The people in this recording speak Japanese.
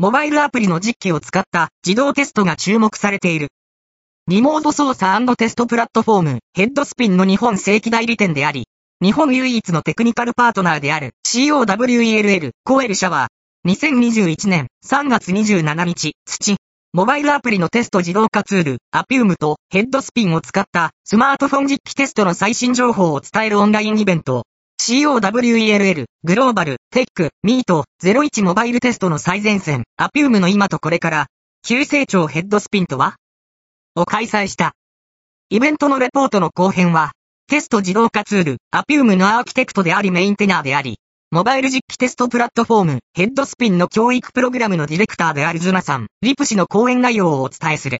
モバイルアプリの実機を使った自動テストが注目されている。リモート操作テストプラットフォーム、ヘッドスピンの日本正規代理店であり、日本唯一のテクニカルパートナーである COWELL コエル社は、2021年3月27日、土、モバイルアプリのテスト自動化ツール、アピウムとヘッドスピンを使ったスマートフォン実機テストの最新情報を伝えるオンラインイベント、COWELL、グローバル、テック、ミート、01モバイルテストの最前線、アピウムの今とこれから、急成長ヘッドスピンとは？を開催した。イベントのレポートの後編は、テスト自動化ツール、アピウムのアーキテクトでありメインテナーであり、モバイル実機テストプラットフォーム、ヘッドスピンの教育プログラムのディレクターであるズナさん、リプ氏の講演内容をお伝えする。